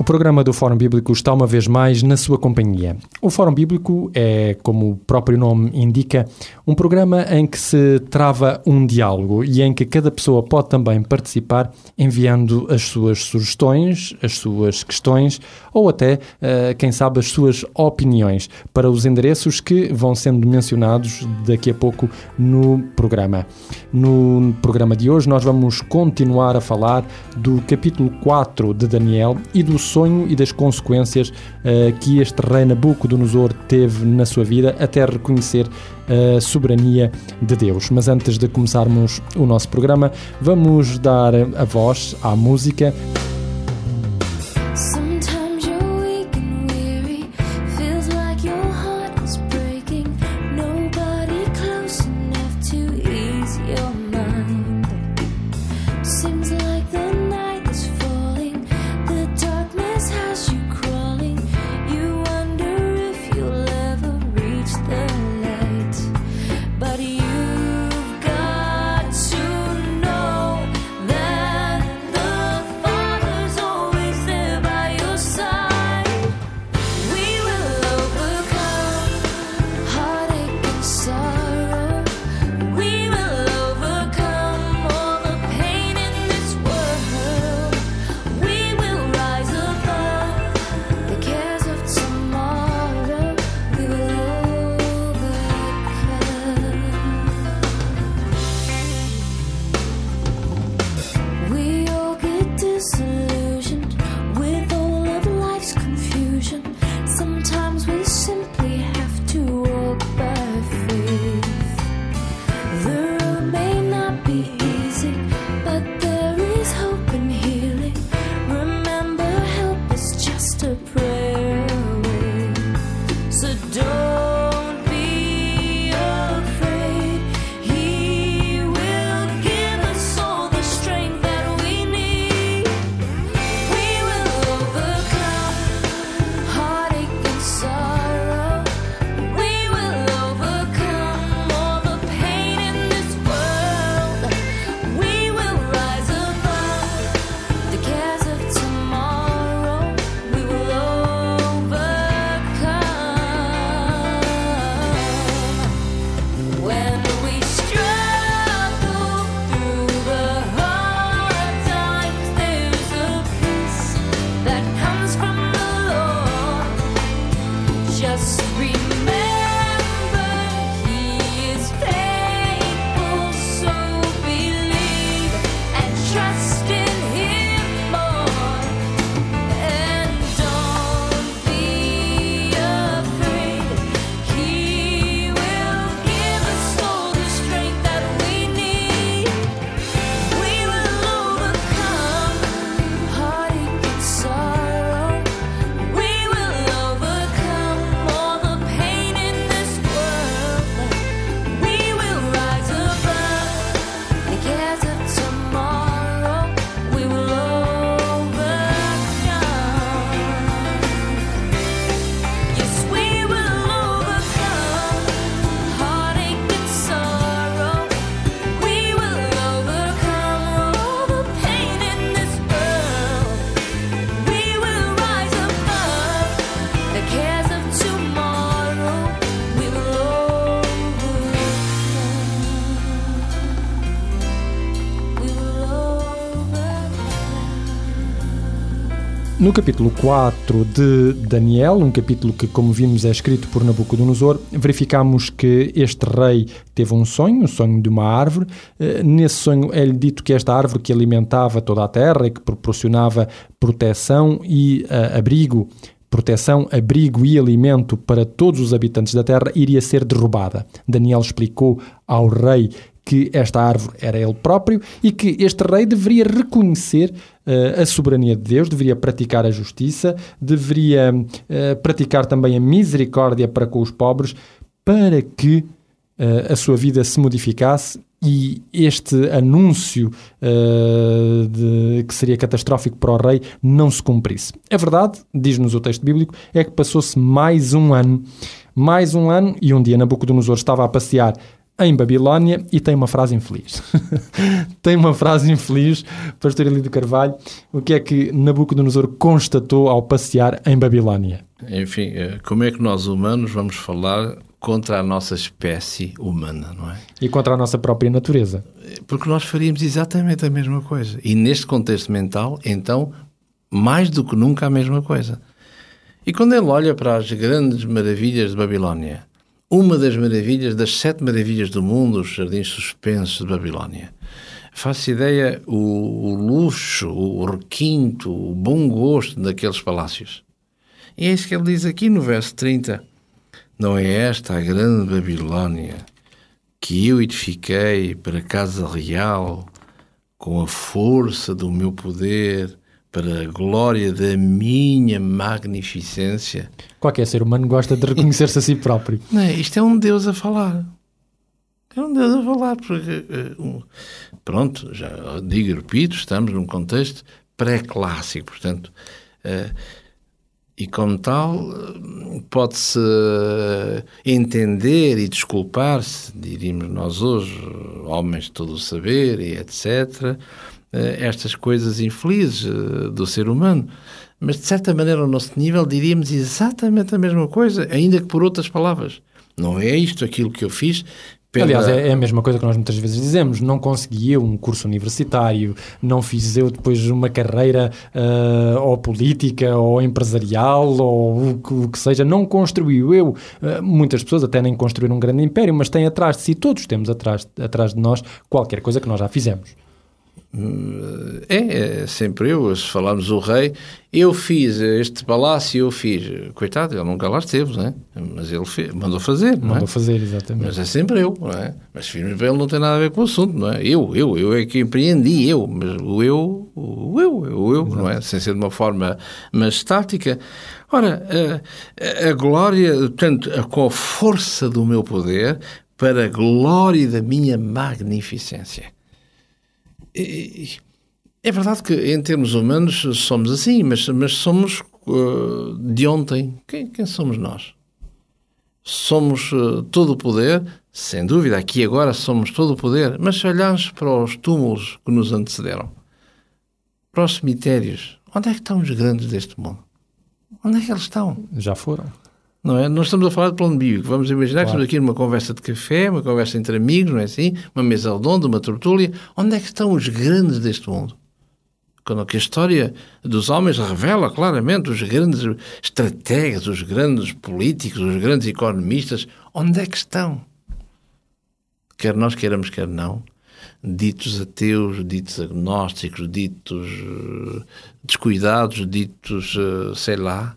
o programa do Fórum Bíblico está uma vez mais na sua companhia. O Fórum Bíblico é, como o próprio nome indica, um programa em que se trava um diálogo e em que cada pessoa pode também participar enviando as suas sugestões, as suas questões ou até, uh, quem sabe, as suas opiniões para os endereços que vão sendo mencionados daqui a pouco no programa. No programa de hoje, nós vamos continuar a falar do capítulo 4 de Daniel e do sonho e das consequências uh, que este rei Nabucodonosor teve na sua vida até reconhecer a soberania de Deus. Mas antes de começarmos o nosso programa, vamos dar a voz à música. No capítulo 4 de Daniel, um capítulo que, como vimos, é escrito por Nabucodonosor, verificamos que este rei teve um sonho, um sonho de uma árvore. Eh, nesse sonho é-lhe dito que esta árvore que alimentava toda a terra e que proporcionava proteção e uh, abrigo proteção, abrigo e alimento para todos os habitantes da terra iria ser derrubada. Daniel explicou ao rei que esta árvore era ele próprio e que este rei deveria reconhecer a soberania de Deus, deveria praticar a justiça, deveria uh, praticar também a misericórdia para com os pobres, para que uh, a sua vida se modificasse e este anúncio uh, de, que seria catastrófico para o rei não se cumprisse. A verdade, diz-nos o texto bíblico, é que passou-se mais um ano, mais um ano, e um dia Nabucodonosor estava a passear em Babilónia e tem uma frase infeliz. tem uma frase infeliz, Pastor Elidio Carvalho. O que é que Nabucodonosor constatou ao passear em Babilónia? Enfim, eh, como é que nós humanos vamos falar contra a nossa espécie humana, não é? E contra a nossa própria natureza. Porque nós faríamos exatamente a mesma coisa. E neste contexto mental, então, mais do que nunca a mesma coisa. E quando ele olha para as grandes maravilhas de Babilónia, uma das maravilhas, das sete maravilhas do mundo, os jardins suspensos de Babilónia, faço ideia o, o luxo, o requinto, o bom gosto daqueles palácios. E é isso que ele diz aqui no verso 30. Não é esta a grande Babilónia que eu edifiquei para casa real com a força do meu poder para a glória da minha magnificência. Qualquer ser humano gosta de reconhecer-se a si próprio. Não é? Isto é um Deus a falar. É um Deus a falar, porque, uh, pronto, já digo e repito, estamos num contexto pré-clássico, portanto, uh, e como tal, pode-se entender e desculpar-se, diríamos nós hoje, homens de todo o saber e etc., eh, estas coisas infelizes eh, do ser humano. Mas, de certa maneira, ao nosso nível, diríamos exatamente a mesma coisa, ainda que por outras palavras. Não é isto aquilo que eu fiz, pela... Aliás, é, é, a mesma coisa que nós muitas vezes dizemos. Não consegui eu um curso universitário, não fiz eu depois uma carreira uh, ou política ou empresarial ou o que, o que seja. Não construiu eu. Uh, muitas pessoas até nem construíram um grande império, mas têm atrás de si, todos temos atrás, atrás de nós qualquer coisa que nós já fizemos. É, é sempre eu, se falarmos o rei, eu fiz este palácio, eu fiz. Coitado, ele nunca lá esteve, não é? Mas ele fez, mandou fazer, não é? Mandou fazer, exatamente. Mas é sempre eu, não é? Mas firme ele não tem nada a ver com o assunto, não é? Eu, eu, eu é que empreendi, eu, mas o eu, o eu, o eu, Exato. não é? Sem ser de uma forma mas estática. Ora, a, a glória, portanto, com a força do meu poder, para a glória da minha magnificência é verdade que em termos humanos somos assim, mas, mas somos uh, de ontem. Quem, quem, somos nós? Somos uh, todo o poder, sem dúvida, aqui agora somos todo o poder, mas se olharmos para os túmulos que nos antecederam, para os cemitérios, onde é que estão os grandes deste mundo? Onde é que eles estão? Já foram. Não é? Nós estamos a falar de plano bíblico. Vamos imaginar claro. que estamos aqui numa conversa de café, uma conversa entre amigos, não é assim? Uma mesa redonda, uma tertúlia. Onde é que estão os grandes deste mundo? Quando a história dos homens revela claramente os grandes estrategas, os grandes políticos, os grandes economistas, onde é que estão? Quer nós queiramos, quer não, ditos ateus, ditos agnósticos, ditos uh, descuidados, ditos, uh, sei lá,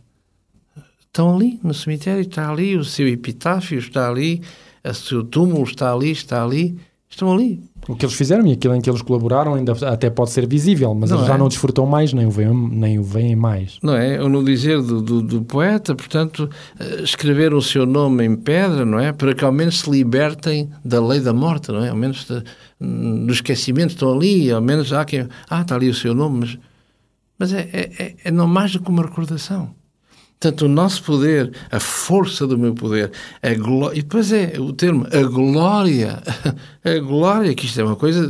estão ali no cemitério, está ali, o seu epitáfio está ali, o seu túmulo está ali, está ali, estão ali. O que eles fizeram e aquilo em que eles colaboraram ainda até pode ser visível, mas não eles é? já não desfrutam mais, nem o veem, nem o veem mais. Não é? Ou no dizer do, do, do, poeta, portanto, eh, escrever o seu nome em pedra, não é? Para que ao menos se libertem da lei da morte, não é? Ao menos de, do esquecimento estão ali, ao menos há quem... Ah, está ali o seu nome, mas, mas é, é, é, é não mais do que uma recordação. Portanto, o nosso poder, a força do meu poder, a glória, e depois é o termo, a glória, a glória, que isto é uma coisa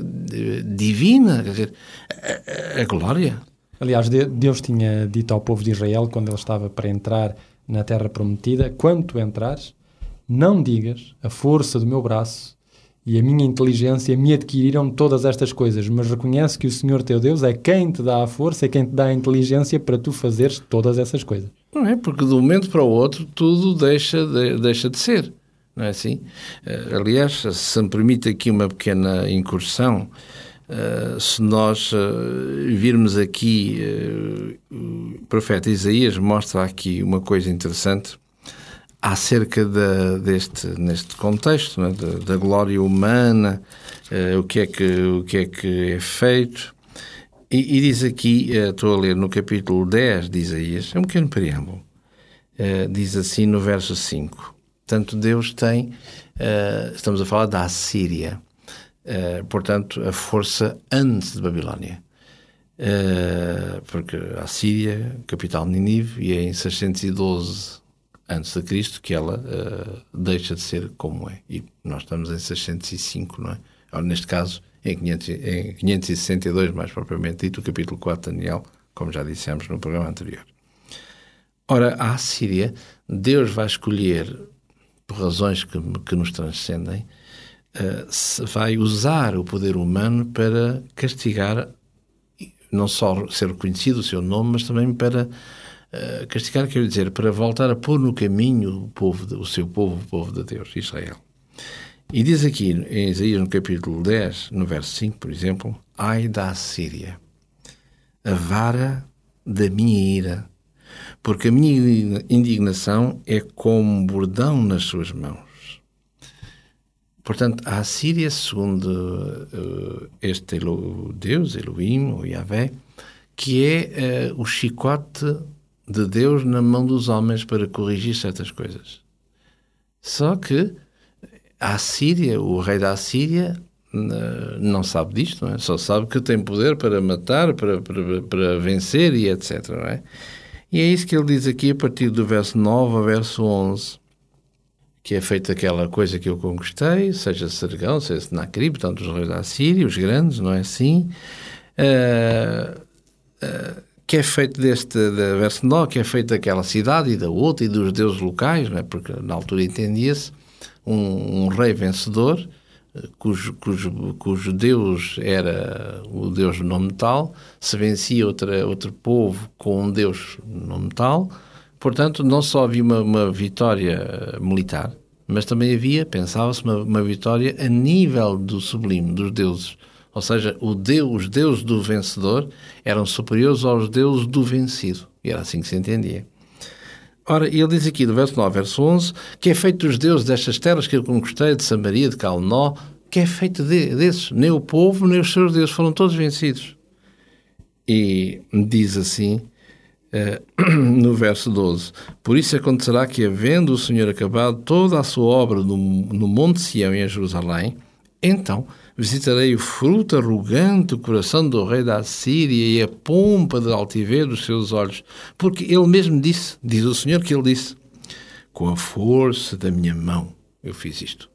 divina, quer dizer, a, a glória. Aliás, Deus tinha dito ao povo de Israel, quando ele estava para entrar na terra prometida, quando tu entrares, não digas a força do meu braço e a minha inteligência me adquiriram todas estas coisas, mas reconhece que o Senhor teu Deus é quem te dá a força, é quem te dá a inteligência para tu fazeres todas essas coisas. Não é? Porque de um momento para o outro tudo deixa de, deixa de ser. Não é assim? Uh, aliás, se me permite aqui uma pequena incursão, uh, se nós uh, virmos aqui, o profeta Isaías mostra aqui uma coisa interessante acerca da, deste neste contexto é? da, da, glória humana, o que é que o que é que é feito e, e, diz aqui, uh, estou a ler no capítulo 10 de Isaías, é um pequeno preâmbulo, uh, diz assim no verso 5. Portanto, Deus tem, uh, estamos a falar da Assíria, portanto, a força antes de Babilónia. porque a Síria, capital de Ninive, e é em 612 antes de Cristo que ela uh, deixa de ser como é. E nós estamos em 605, não é? Ou, neste caso, em, 500, em 562, mais propriamente dito, o capítulo 4 de Daniel, como já dissemos no programa anterior. Ora, a Assíria, Deus vai escolher, por razões que, que nos transcendem, uh, vai usar o poder humano para castigar, não só ser reconhecido o seu nome, mas também para uh, castigar, quer dizer, para voltar a pôr no caminho o, povo o seu povo, o povo de Deus, Israel. E diz aqui em Isaías, no capítulo 10, no verso 5, por exemplo, Ai da Síria, a vara da minha ira, porque a minha indignação é como bordão nas suas mãos. Portanto, a Síria, segundo uh, este Deus, Elohim, ou Yahvé, que é uh, o chicote de Deus na mão dos homens para corrigir certas coisas. Só que a Síria, o rei da Síria, não sabe disto, não é? só sabe que tem poder para matar, para, para, para vencer e etc. Não é? E é isso que ele diz aqui a partir do verso 9 ao verso 11, que é feita aquela coisa que eu conquistei, seja Sergão, seja Senacrib, portanto os reis da Síria, os grandes, não é assim? Uh, uh, que é feito deste de verso 9, que é feito daquela cidade e da outra e dos deuses locais, não é? porque na altura entendia-se um, um, rei vencedor, eh, cujo, cujo, cujo Deus era o Deus nome tal, se vencia outra, outro povo com um Deus no nome tal. Portanto, não só havia uma, uma vitória militar, mas também havia, pensava-se, uma, uma, vitória a nível do sublime, dos deuses. Ou seja, o Deus, os deuses do vencedor eram superiores aos deuses do vencido. E era assim que se entendia. Ora, ele diz aqui, do verso 9, verso 11, que é feito dos deuses destas terras que eu conquistei, de Samaria, de Calnó, que é feito de, desses. Nem o povo, nem os seus deuses foram todos vencidos. E diz assim, uh, no verso 12: Por isso acontecerá que, havendo o Senhor acabado toda a sua obra no, no Monte Sião e em Jerusalém, então visitarei o fruto arrogante do coração do rei da Síria e a pompa de altivez dos seus olhos, porque ele mesmo disse, diz o Senhor que ele disse, com a força da minha mão eu fiz isto.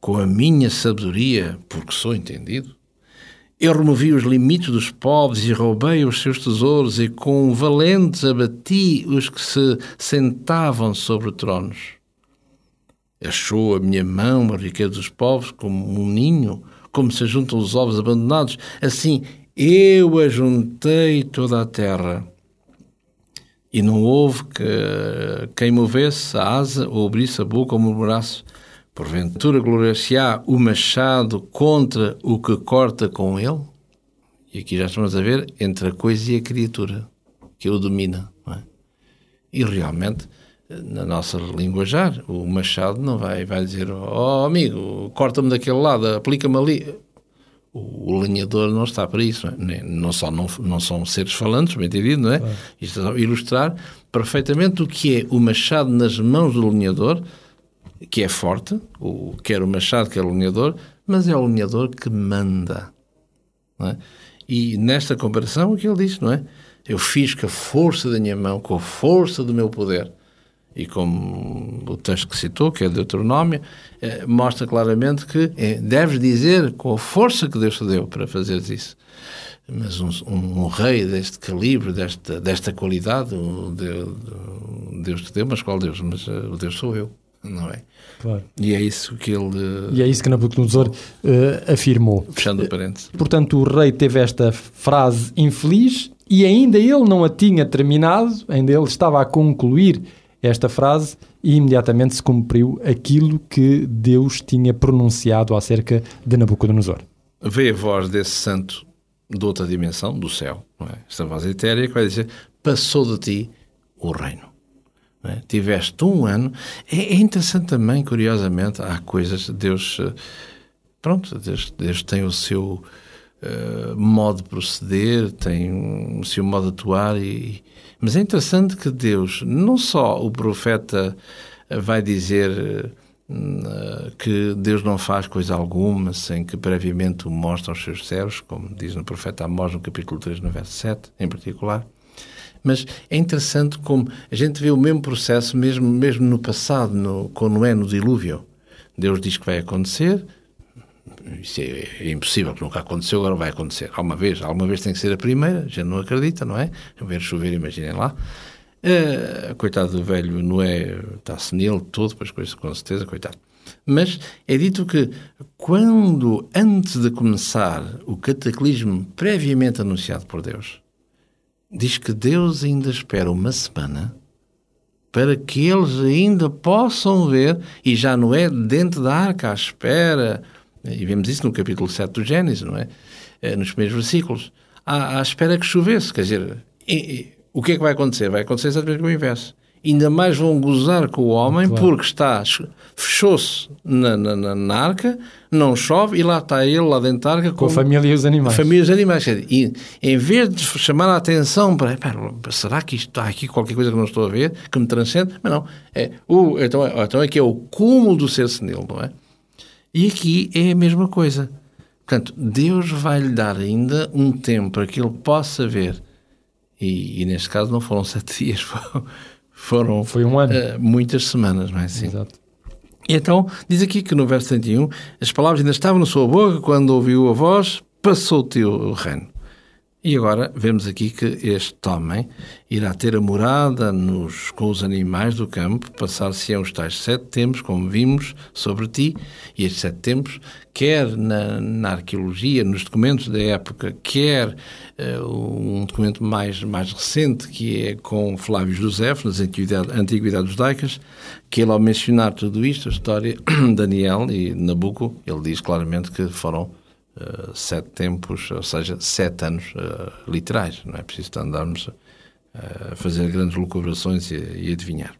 Com a minha sabedoria, porque sou entendido, eu removi os limites dos povos e roubei os seus tesouros, e com valentes abati os que se sentavam sobre tronos. Achou a minha mão a riqueza dos povos como um ninho, como se juntam os ovos abandonados. Assim, eu ajuntei toda a terra. E não houve que, quem movesse a asa ou abrisse a boca ou murmurasse. Porventura gloriar-se-á o machado contra o que corta com ele? E aqui já estamos a ver entre a coisa e a criatura, que o domina. É? E realmente na nossa linguajar, o Machado não vai, vai dizer, oh amigo, corta-me daquele lado, aplica-me ali. O, o lenhador não está para isso, não, é? não, só, não, não são seres falantes, bem entendido, não é? Claro. Isto é ilustrar perfeitamente o que é o machado nas mãos do lenhador, que é forte, o, quer o machado, quer o lenhador, mas é o lenhador que manda. É? E nesta comparação, o que ele diz, não é? Eu fiz com a força da minha mão, com a força do meu poder e como o texto que citou, que é Deuteronômio, eh, mostra claramente que eh, deves dizer com a força que Deus te deu para fazer isso. Mas um, um, um, rei deste calibre, desta, desta qualidade, o Deus, Deus te deu, mas qual Deus? Mas uh, o Deus sou eu, não é? Claro. E é isso que ele... E é isso que Nabucodonosor uh, afirmou. Fechando o parênteses. Portanto, o rei teve esta frase infeliz e ainda ele não a tinha terminado, ainda ele estava a concluir esta frase e imediatamente se cumpriu aquilo que Deus tinha pronunciado acerca de Nabucodonosor. Veio a voz desse santo de outra dimensão, do céu, é? esta voz etérea que vai dizer: Passou de ti o reino. É? Tiveste um ano. É, é, interessante também, curiosamente, há coisas. Deus. Eh, pronto, Deus, Deus tem o seu uh, modo de proceder, tem o seu modo de atuar e, mas é interessante que Deus, não só o profeta vai dizer uh, que Deus não faz coisa alguma sem que previamente o mostre aos seus servos, como diz no profeta Amós no capítulo 3, no verso 7, em particular, Mas é interessante como a gente vê o mesmo processo mesmo, mesmo no passado, no, com Noé no dilúvio. Deus diz que vai acontecer, isso é, é, impossível, nunca aconteceu, agora vai acontecer. Alguma vez, alguma vez tem que ser a primeira, já não acredita, não é? Ver chover, imaginem lá. Uh, coitado do velho Noé, está senil todo, pois coisa, com certeza, coitado. Mas é dito que quando, antes de começar o cataclismo previamente anunciado por Deus, diz que Deus ainda espera uma semana para que eles ainda possam ver, e já não é dentro da arca à espera, e vemos isso no capítulo 7 do Gênesis, não é? é nos primeiros versículos, à, à espera que chovesse, quer dizer, e, e, o que é que vai acontecer? Vai acontecer exatamente o inverso ainda mais vão gozar com o homem claro. porque está fechou-se na, na, na, arca, não chove e lá está ele lá dentro da arca com, com a família e os animais. Família e os animais. E em vez de chamar a atenção para será que isto está aqui qualquer coisa que não estou a ver, que me transcende? Mas não. É, o, então, então aqui é o cúmulo do ser senil, não é? E aqui é a mesma coisa. Portanto, Deus vai lhe dar ainda um tempo para que ele possa ver. E, e neste caso não foram sete dias, foram foram Foi um ano. Uh, muitas semanas, não é assim? Exato. E então, diz aqui que no verso 31, as palavras ainda estavam na sua boca quando ouviu a voz, passou-te o reino. E agora vemos aqui que este homem irá ter a morada nos, com os animais do campo, passar-se-ão os tais sete tempos, como vimos, sobre ti, e estes sete tempos, quer na, na arqueologia, nos documentos da época, quer uh, um documento mais, mais recente, que é com Flávio José, nas Antiguidades, Antiguidades Judaicas, que ele, ao mencionar tudo isto, a história de Daniel e Nabucco, ele diz claramente que foram uh, sete tempos, ou seja, sete anos uh, literais. Não é preciso andarmos uh, a fazer grandes lucubrações e, e adivinhar.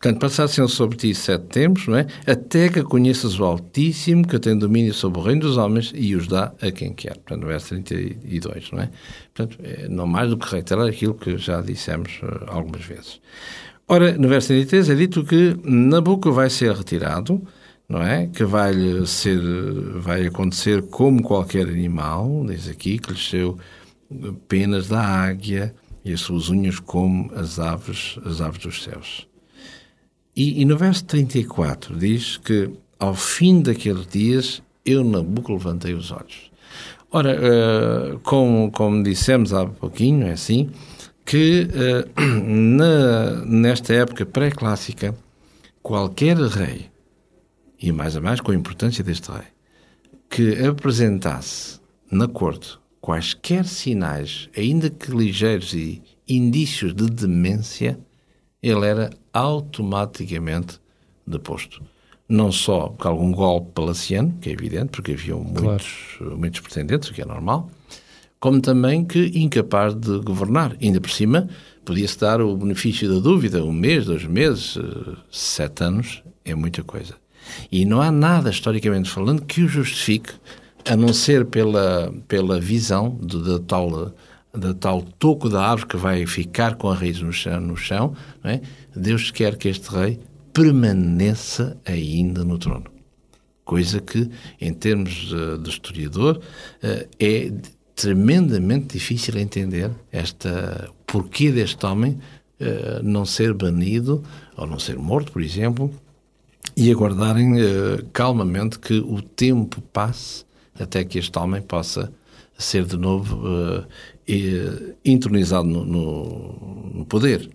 Portanto, passassem sobre ti sete tempos, não é? Até que conheças o Altíssimo, que tem domínio sobre o reino dos homens e os dá a quem quer. Portanto, no verso 32, não é? Portanto, não mais do que reiterar aquilo que já dissemos algumas vezes. Ora, no verso 33 é dito que Nabucco vai ser retirado, não é? Que vai ser, vai acontecer como qualquer animal, diz aqui, que lhe saiu penas da águia e as suas unhas como as aves, as aves dos céus. E, e no verso 34 diz que ao fim daqueles dias eu, Nabucco, levantei os olhos. Ora, uh, como, como dissemos há pouquinho, é assim, que uh, na, nesta época pré-clássica, qualquer rei e mais a mais com a importância deste rei, que apresentasse na corte quaisquer sinais, ainda que ligeiros e indícios de demência, ele era automaticamente deposto. Não só por algum golpe palaciano, que é evidente, porque haviam muitos, claro. muitos pretendentes, o que é normal, como também que incapaz de governar. Ainda por cima, podia-se dar o benefício da dúvida, um mês, dois meses, eh, sete anos, é muita coisa. E não há nada, historicamente falando, que o justifique, a não ser pela, pela visão de, de tal, de tal toco da árvore que vai ficar com a raiz no chão. No chão é? Deus quer que este rei permaneça ainda no trono. Coisa que, em termos de, de historiador, eh, é tremendamente difícil entender esta porquê deste homem eh, não ser banido ou não ser morto, por exemplo, e aguardarem uh, calmamente que o tempo passe até que este homem possa ser de novo uh, entronizado no, no, no, poder.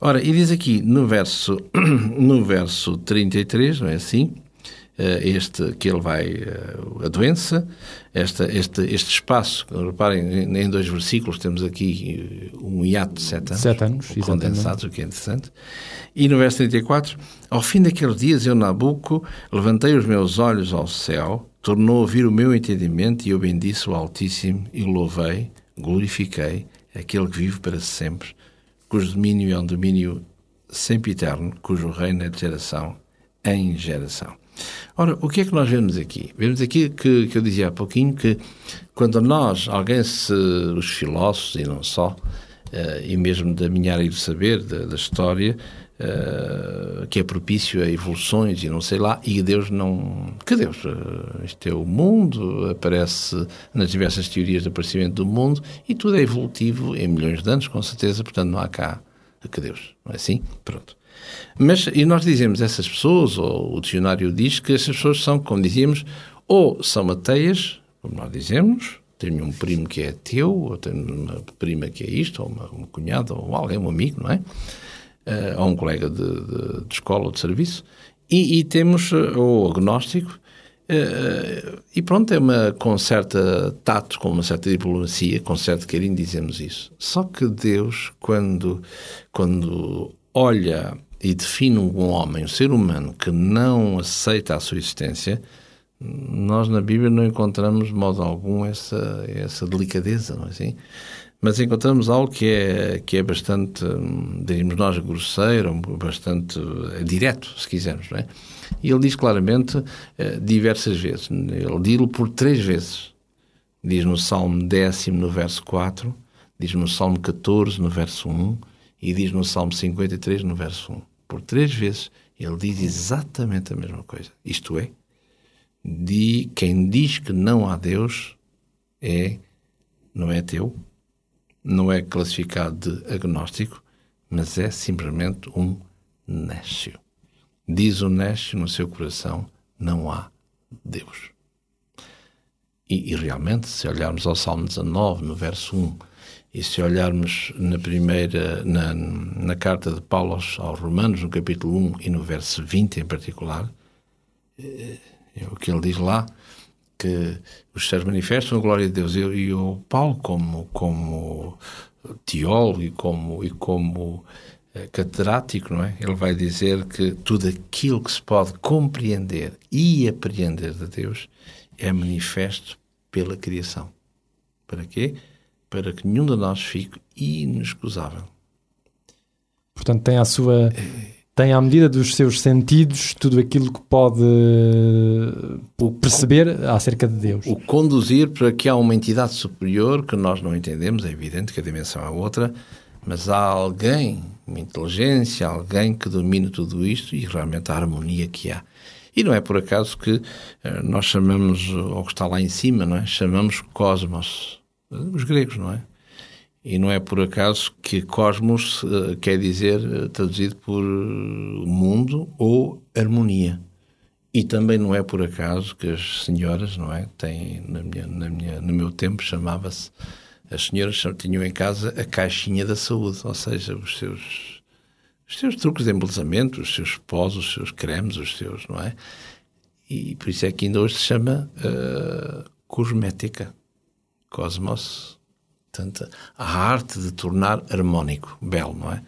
Ora, e diz aqui no verso, no verso 33, não é assim? Eh, este que ele vai a doença, esta, este, este espaço, reparem, em dois versículos temos aqui um hiato de sete anos, sete anos condensados, o que é interessante. E no verso 34, ao fim daqueles dias eu, Nabuco, levantei os meus olhos ao céu, tornou a ouvir o meu entendimento e eu bendice o Altíssimo e louvei, glorifiquei aquele que vive para sempre, cujo domínio é um domínio sempre eterno, cujo reino é de geração em geração. Ora, o que é que nós vemos aqui? Vemos aqui que, que eu dizia há pouquinho que quando nós, alguém se, os filósofos e não só, uh, e mesmo da minha área de saber, da, da história, uh, que é propício a evoluções e não sei lá, e Deus não. Que Deus? Uh, este é o mundo, aparece nas diversas teorias de aparecimento do mundo e tudo é evolutivo em milhões de anos, com certeza, portanto não há cá que Deus, não é assim? Pronto. Mas, e nós dizemos essas pessoas, ou o dicionário diz que essas pessoas são, como dizíamos, ou são ateias, como nós dizemos, tenho um primo que é ateu, ou tenho uma prima que é isto, ou uma, uma cunhada, ou alguém, um amigo, não é? Uh, ou um colega de, de, de escola ou de serviço, e, e temos uh, o agnóstico, uh, e pronto, é uma com certa tato, com uma certa diplomacia, com certo carinho dizemos isso. Só que Deus, quando, quando olha e define um homem, um ser humano que não aceita a sua existência, nós na Bíblia não encontramos de modo algum essa, essa delicadeza, não é assim? Mas encontramos algo que é, que é bastante, diríamos nós, grosseiro, bastante é direto, se quisermos, não é? E ele diz claramente, eh, diversas vezes, ele diz-lo por três vezes. Diz no Salmo décimo, no verso 4, diz no Salmo 14, no verso 1, e diz no Salmo 53, no verso 1. Por três vezes ele diz exatamente a mesma coisa. Isto é, de quem diz que não há Deus é não é ateu, não é classificado de agnóstico, mas é simplesmente um nécio. Diz o nécio no seu coração: não há Deus. E, e, realmente, se olharmos ao Salmo 19, no verso 1, e se olharmos na primeira, na, na carta de Paulo aos, aos Romanos, no capítulo 1 e no verso 20 em particular, eh, é o que ele diz lá, que os céus manifestam a glória de Deus. E, o Paulo, como, como teólogo e como, e como eh, catedrático, não é? Ele vai dizer que tudo aquilo que se pode compreender e apreender de Deus é manifesto pela criação. Para quê? Para que nenhum de nós fique inexcusável. Portanto, tem a sua tem à medida dos seus sentidos tudo aquilo que pode o, perceber acerca de Deus. O conduzir para que há uma entidade superior que nós não entendemos, é evidente que a dimensão é outra, mas há alguém, uma inteligência, alguém que domina tudo isto e realmente a harmonia que há. E não é por acaso que uh, nós chamamos, ou que está lá em cima, não é? chamamos cosmos, os gregos, não é? E não é por acaso que cosmos uh, quer dizer, uh, traduzido por uh, mundo ou harmonia. E também não é por acaso que as senhoras, não é? Têm, na minha, na minha, no meu tempo chamava-se, as senhoras tinham em casa a caixinha da saúde, ou seja, os seus, os seus truques de embelezamento, os seus pós, os seus cremes, os seus, não é? E por isso é que ainda hoje se chama cosmética. Cosmos a arte de tornar harmónico, belo, não é?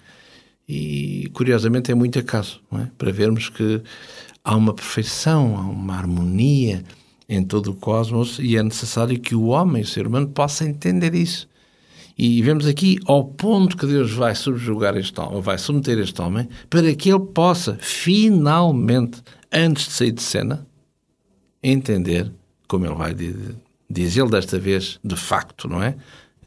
E, curiosamente, é muito acaso, não é? Para vermos que há uma perfeição, há uma harmonia em todo o cosmos e é necessário que o homem, o ser humano, possa entender isso. E vemos aqui ao ponto que Deus vai subjugar este homem, vai submeter este homem, para que ele possa, finalmente, antes de sair de cena, entender, como ele vai dizer ele desta vez, de facto, não é?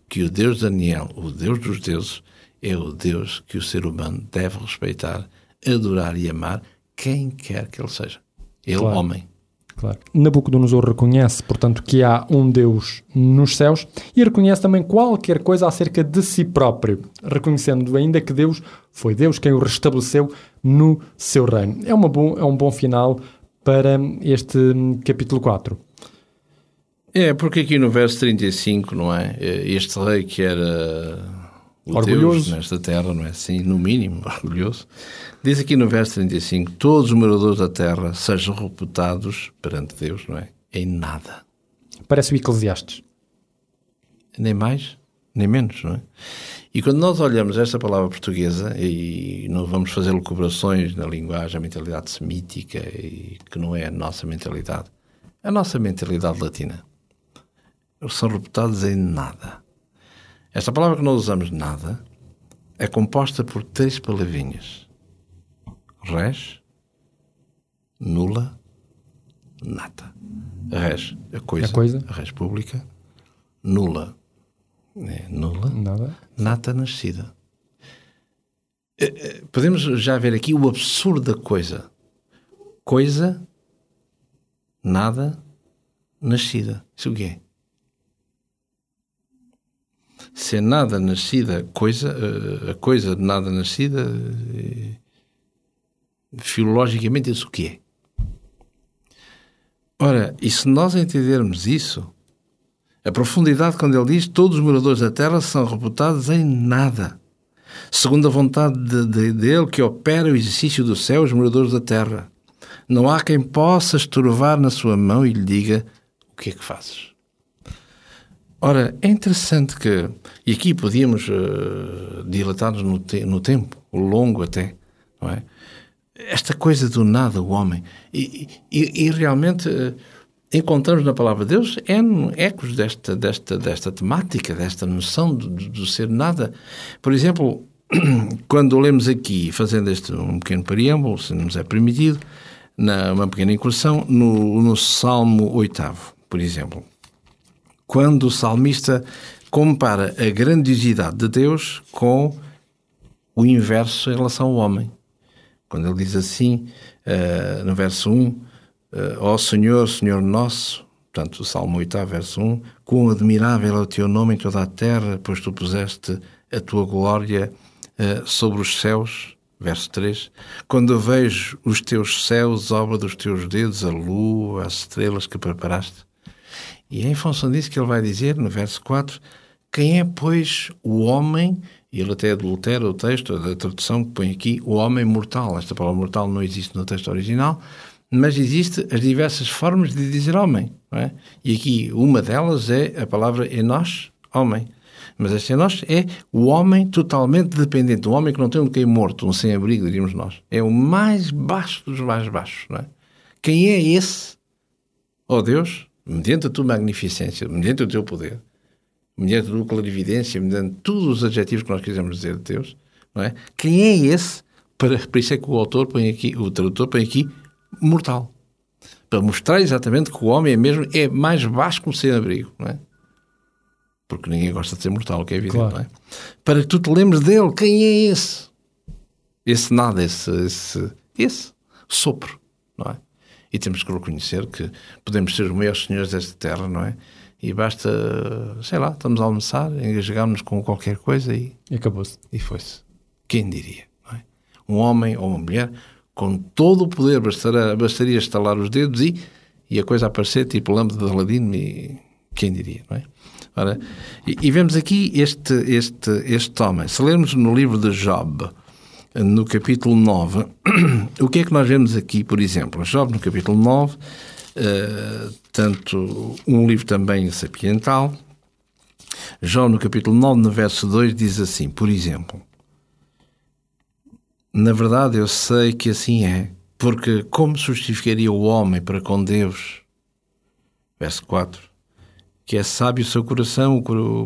que o Deus Daniel, o Deus dos deuses, é o Deus que o ser humano deve respeitar, adorar e amar, quem quer que ele seja. Ele, claro. homem. Claro. Nabucodonosor reconhece, portanto, que há um Deus nos céus e reconhece também qualquer coisa acerca de si próprio, reconhecendo ainda que Deus foi Deus quem o restabeleceu no seu reino. É, uma bom, é um bom final para este capítulo 4. É, porque aqui no verso 35, não é? é? Este rei que era o orgulhoso Deus nesta terra, não é assim? No mínimo, orgulhoso. Diz aqui no verso 35: Todos os moradores da terra sejam reputados perante Deus, não é? Em nada. Parece o Eclesiastes. Nem mais, nem menos, não é? E quando nós olhamos esta palavra portuguesa, e não vamos fazer lucubrações na linguagem, a mentalidade semítica, e que não é a nossa mentalidade, a nossa mentalidade latina são reputados em nada. Esta palavra que nós usamos, nada, é composta por três palavrinhas: res, nula, nata. Res, a coisa, a, coisa. a res pública, nula, é, nula, nada. nata nascida. eh, podemos já ver aqui o absurdo da coisa. Coisa, nada, nascida. Isso o que é? Se é nada nascida, coisa, a coisa de nada nascida, filologicamente, isso o que é? Ora, e se nós entendermos isso, a profundidade, quando ele diz todos os moradores da terra são reputados em nada, segundo a vontade de, de, dele que opera o exercício do céu os moradores da terra. Não há quem possa estorvar na sua mão e lhe diga o que é que fazes. Ora, é interessante que, e aqui podíamos uh, dilatar-nos no, te, no tempo, longo até, não é? esta coisa do nada, o homem. E, e, e realmente uh, encontramos na palavra de Deus ecos desta, desta, desta temática, desta noção do, do ser nada. Por exemplo, quando lemos aqui, fazendo este um pequeno preâmbulo, se nos é permitido, na, uma pequena incursão, no, no Salmo 8, por exemplo. Quando o salmista compara a grandiosidade de Deus com o inverso em relação ao homem. Quando ele diz assim, uh, no verso 1, uh, Ó oh Senhor, Senhor nosso, portanto, o Salmo 8, verso 1, quão admirável é o teu nome em toda a terra, pois tu puseste a tua glória uh, sobre os céus. Verso 3, quando eu vejo os teus céus, obra dos teus dedos, a lua, as estrelas que preparaste. E é em função disso que ele vai dizer, no verso 4, quem é, pois, o homem e ele até adultera o texto, da tradução que põe aqui, o homem mortal. Esta palavra mortal não existe no texto original, mas existe as diversas formas de dizer homem. É? E aqui uma delas é a palavra enos, homem. Mas este enos é o homem totalmente dependente, o homem que não tem um quem morto, um sem-abrigo, diríamos nós. É o mais baixo dos mais baixos. É? Quem é esse? Oh Deus, mediante a tua magnificência, mediante o teu poder, mediante a tua clarividência, mediante todos os adjetivos que nós quisermos dizer de Deus, não é? Quem é esse? Para, por isso é que o autor põe aqui, o tradutor põe aqui mortal. Para mostrar exatamente que o homem é mesmo é mais baixo que um sem-abrigo, não é? Porque ninguém gosta de ser mortal, o que é evidente, claro. não é? Para que tu te lembres dele, quem é esse? Esse nada, esse, esse, esse sopro, não é? E temos que reconhecer que podemos ser os maiores senhores desta terra, não é? e basta, sei lá, estamos a almoçar, engasgámos com qualquer coisa e. E acabou-se. E foi-se. Quem diria? É? Um homem ou uma mulher com todo o poder bastará, bastaria estalar os dedos e, e a coisa aparecer tipo lâmpada de Aladino e quem diria, não é? Ora, e, e, vemos aqui este, este, este homem. Se lermos no livro de Job, no capítulo 9, o que é que nós vemos aqui, por exemplo? Job, no capítulo 9, uh, tanto um livro também sapiental. Jó, no capítulo 9, no verso 2, diz assim, por exemplo, Na verdade eu sei que assim é, porque como justificaria o homem para com Deus? Verso 4, que é sábio o seu coração,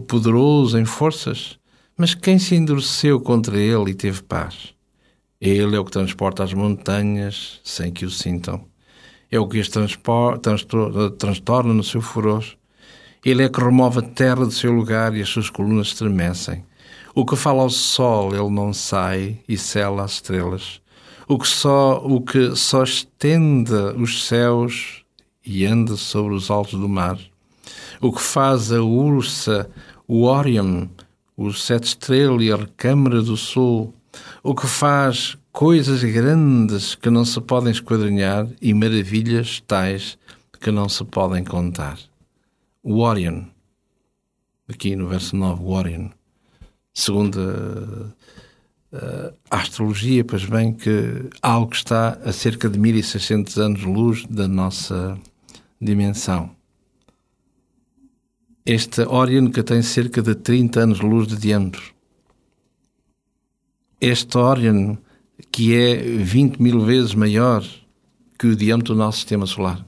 poderoso em forças, mas quem se endureceu contra ele e teve paz? Ele é o que transporta as montanhas sem que o sintam é o que as transtorna no seu furor. Ele é que remove a terra do seu lugar e as suas colunas estremecem. O que fala ao sol, ele não sai e cela as estrelas. O que só, o que só estende os céus e anda sobre os altos do mar. O que faz a Ursa, o Orion, o Sete Estrela e a Recâmara do Sul. O que faz coisas grandes que não se podem esquadrinhar e maravilhas tais que não se podem contar. O Orion, aqui no verso 9, o Orion, segundo a, a astrologia, pois bem, que algo está a cerca de 1600 anos-luz da nossa dimensão. Este Orion que tem cerca de 30 anos-luz de diâmetro. Este Orion que é 20 mil vezes maior que o diâmetro do nosso sistema solar.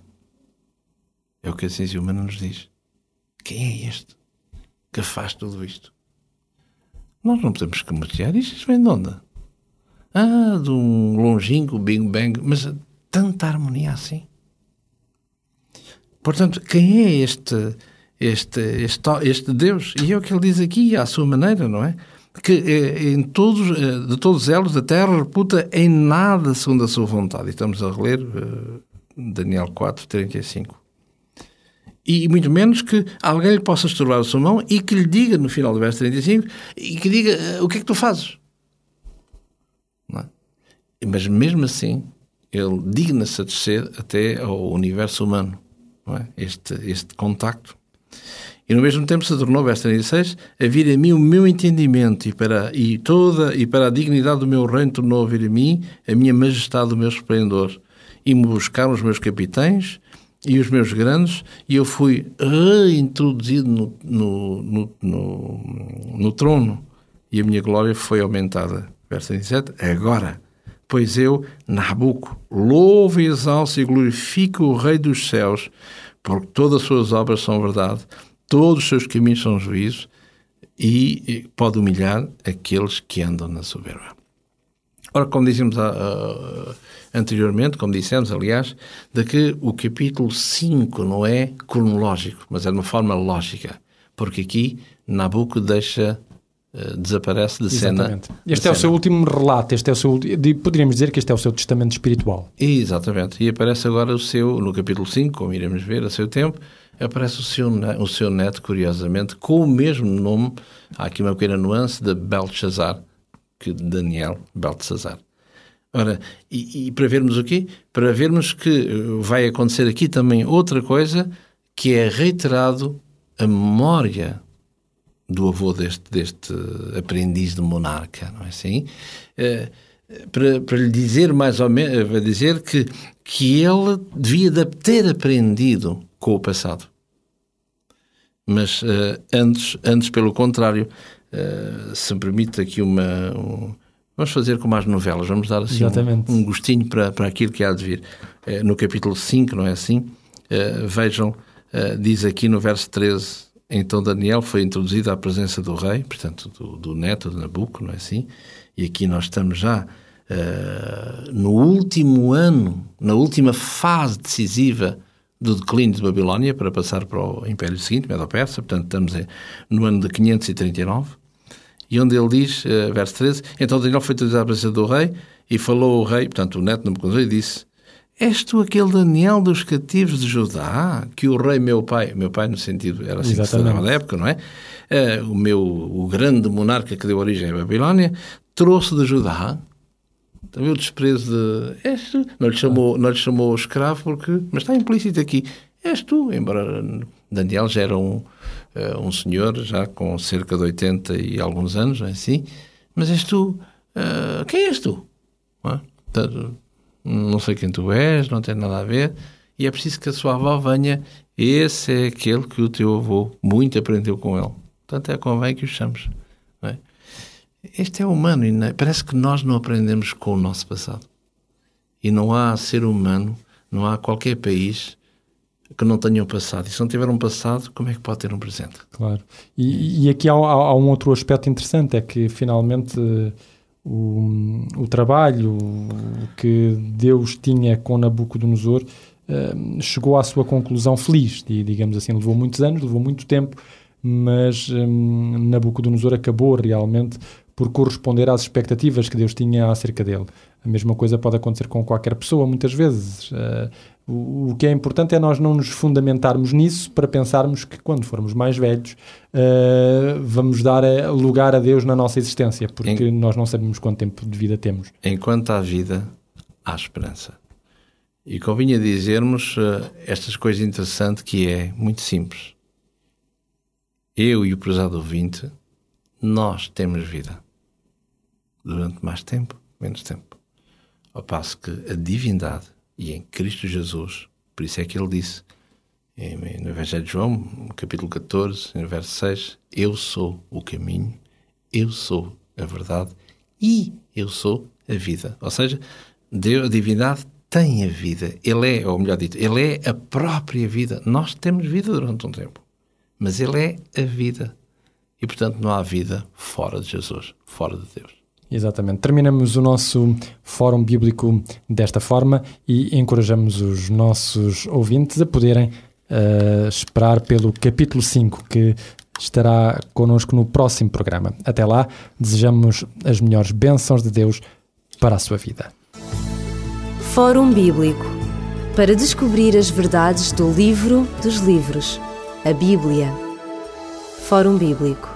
É o que a ciência humana nos diz. Quem é este que faz tudo isto? Nós não podemos comerciar isto. Isto vem de onde? Ah, de um longínquo Big Bang, mas tanta harmonia assim. Portanto, quem é este, este, este, este Deus? E é o que ele diz aqui, à sua maneira, não é? Que eh, em todos, eh, de todos eles a terra reputa em nada segundo a sua vontade. E estamos a reler uh, Daniel 4, 35. E muito menos que alguém lhe possa estourar a sua mão e que lhe diga no final do verso 35 e que diga o que é que tu fazes. É? Mas mesmo assim, ele digna-se a descer até ao universo humano. É? Este, este contacto e no mesmo tempo se tornou, verso 36, a vir a mim o meu entendimento e para, e toda, e para a dignidade do meu reino tornou a vir a mim a minha majestade, o meu esplendor. E me buscaram os meus capitães e os meus grandes e eu fui reintroduzido no, no, no, no, no trono e a minha glória foi aumentada. Verso 37, agora, pois eu, Nabuco, louvo e exalço e glorifico o Rei dos céus, porque todas as suas obras são verdade todos os seus caminhos são juízo e pode humilhar aqueles que andam na soberba. Ora, como dizíamos uh, anteriormente, como dissemos, aliás, de que o capítulo 5 não é cronológico, mas é de uma forma lógica, porque aqui Nabucco deixa Uh, desaparece de Exatamente. cena. Este é cena. o seu último relato, este é o seu, poderíamos dizer que este é o seu testamento espiritual. Exatamente. E aparece agora o seu, no capítulo 5, como iremos ver a seu tempo, aparece o seu, o seu neto, curiosamente, com o mesmo nome. Há aqui uma pequena nuance de Belshazzar, que Daniel Belshazzar. Ora, e, e, para vermos o quê? Para vermos que uh, vai acontecer aqui também outra coisa, que é reiterado a memória do avô deste, deste aprendiz de monarca, não é assim? Uh, para, para lhe dizer mais ou menos, vai dizer que, que ele devia ter aprendido com o passado. Mas uh, antes, antes, pelo contrário, uh, se me permite aqui uma. Um, vamos fazer como as novelas, vamos dar assim um, um, gostinho para, para aquilo que há de vir. Uh, no capítulo 5, não é assim? vejam, diz aqui no verso 13: Então Daniel foi introduzido à presença do rei, portanto, do, do neto de Nabucco, não é assim? E aqui nós estamos já no último ano, na última fase decisiva do declínio de Babilónia para passar para o Império seguinte, Medo-Persa, portanto estamos no ano de 539, e onde ele diz, uh, verso 13, então Daniel foi trazido à presença do rei e falou ao rei, portanto o neto Nabucodonosor, e disse, és tu aquele Daniel dos cativos de Judá, que o rei meu pai, meu pai no sentido, era assim Exatamente. que se na época, não é? Uh, o meu, o grande monarca que deu origem à Babilónia, trouxe de Judá, também o desprezo de és tu. Não lhe chamou, não lhe chamou escravo porque. Mas está implícito aqui. És tu. Embora Daniel já era um, uh, um senhor, já com cerca de 80 e alguns anos, não é assim? Mas és tu. Uh, quem és tu? Não, é? não sei quem tu és, não tem nada a ver. E é preciso que a sua avó venha. Esse é aquele que o teu avô muito aprendeu com ele. Portanto, é convém que o chames. É? Este é humano e parece que nós não aprendemos com o nosso passado. E não há ser humano, não há qualquer país que não tenha um passado. E se não tiver um passado, como é que pode ter um presente? Claro. E, e aqui há, há, um outro aspecto interessante, é que finalmente o, o trabalho que Deus tinha com Nabucodonosor uh, chegou à sua conclusão feliz, e, digamos assim, levou muitos anos, levou muito tempo, mas um, Nabucodonosor acabou realmente por corresponder às expectativas que Deus tinha acerca dele. A mesma coisa pode acontecer com qualquer pessoa, muitas vezes. Uh, o, o, que é importante é nós não nos fundamentarmos nisso para pensarmos que quando formos mais velhos uh, vamos dar eh, lugar a Deus na nossa existência, porque em, nós não sabemos quanto tempo de vida temos. Enquanto há vida, há esperança. E convinha dizermos uh, estas coisas interessantes que é muito simples. Eu e o prezado ouvinte, nós temos vida durante mais tempo, menos tempo. Ao passo que a divindade, e em Cristo Jesus, por isso é que ele disse no Evangelho de João, capítulo 14, no verso 6, Eu sou o caminho, eu sou a verdade e eu sou a vida. Ou seja, Deus, a divindade tem a vida. Ele é, ou melhor dito, ele é a própria vida. Nós temos vida durante um tempo, mas ele é a vida. E, portanto, não há vida fora de Jesus, fora de Deus. Exatamente. Terminamos o nosso fórum bíblico desta forma e encorajamos os nossos ouvintes a poderem uh, esperar pelo capítulo 5, que estará connosco no próximo programa. Até lá, desejamos as melhores bênçãos de Deus para a sua vida. Fórum Bíblico para descobrir as verdades do livro dos livros, a Bíblia. Fórum Bíblico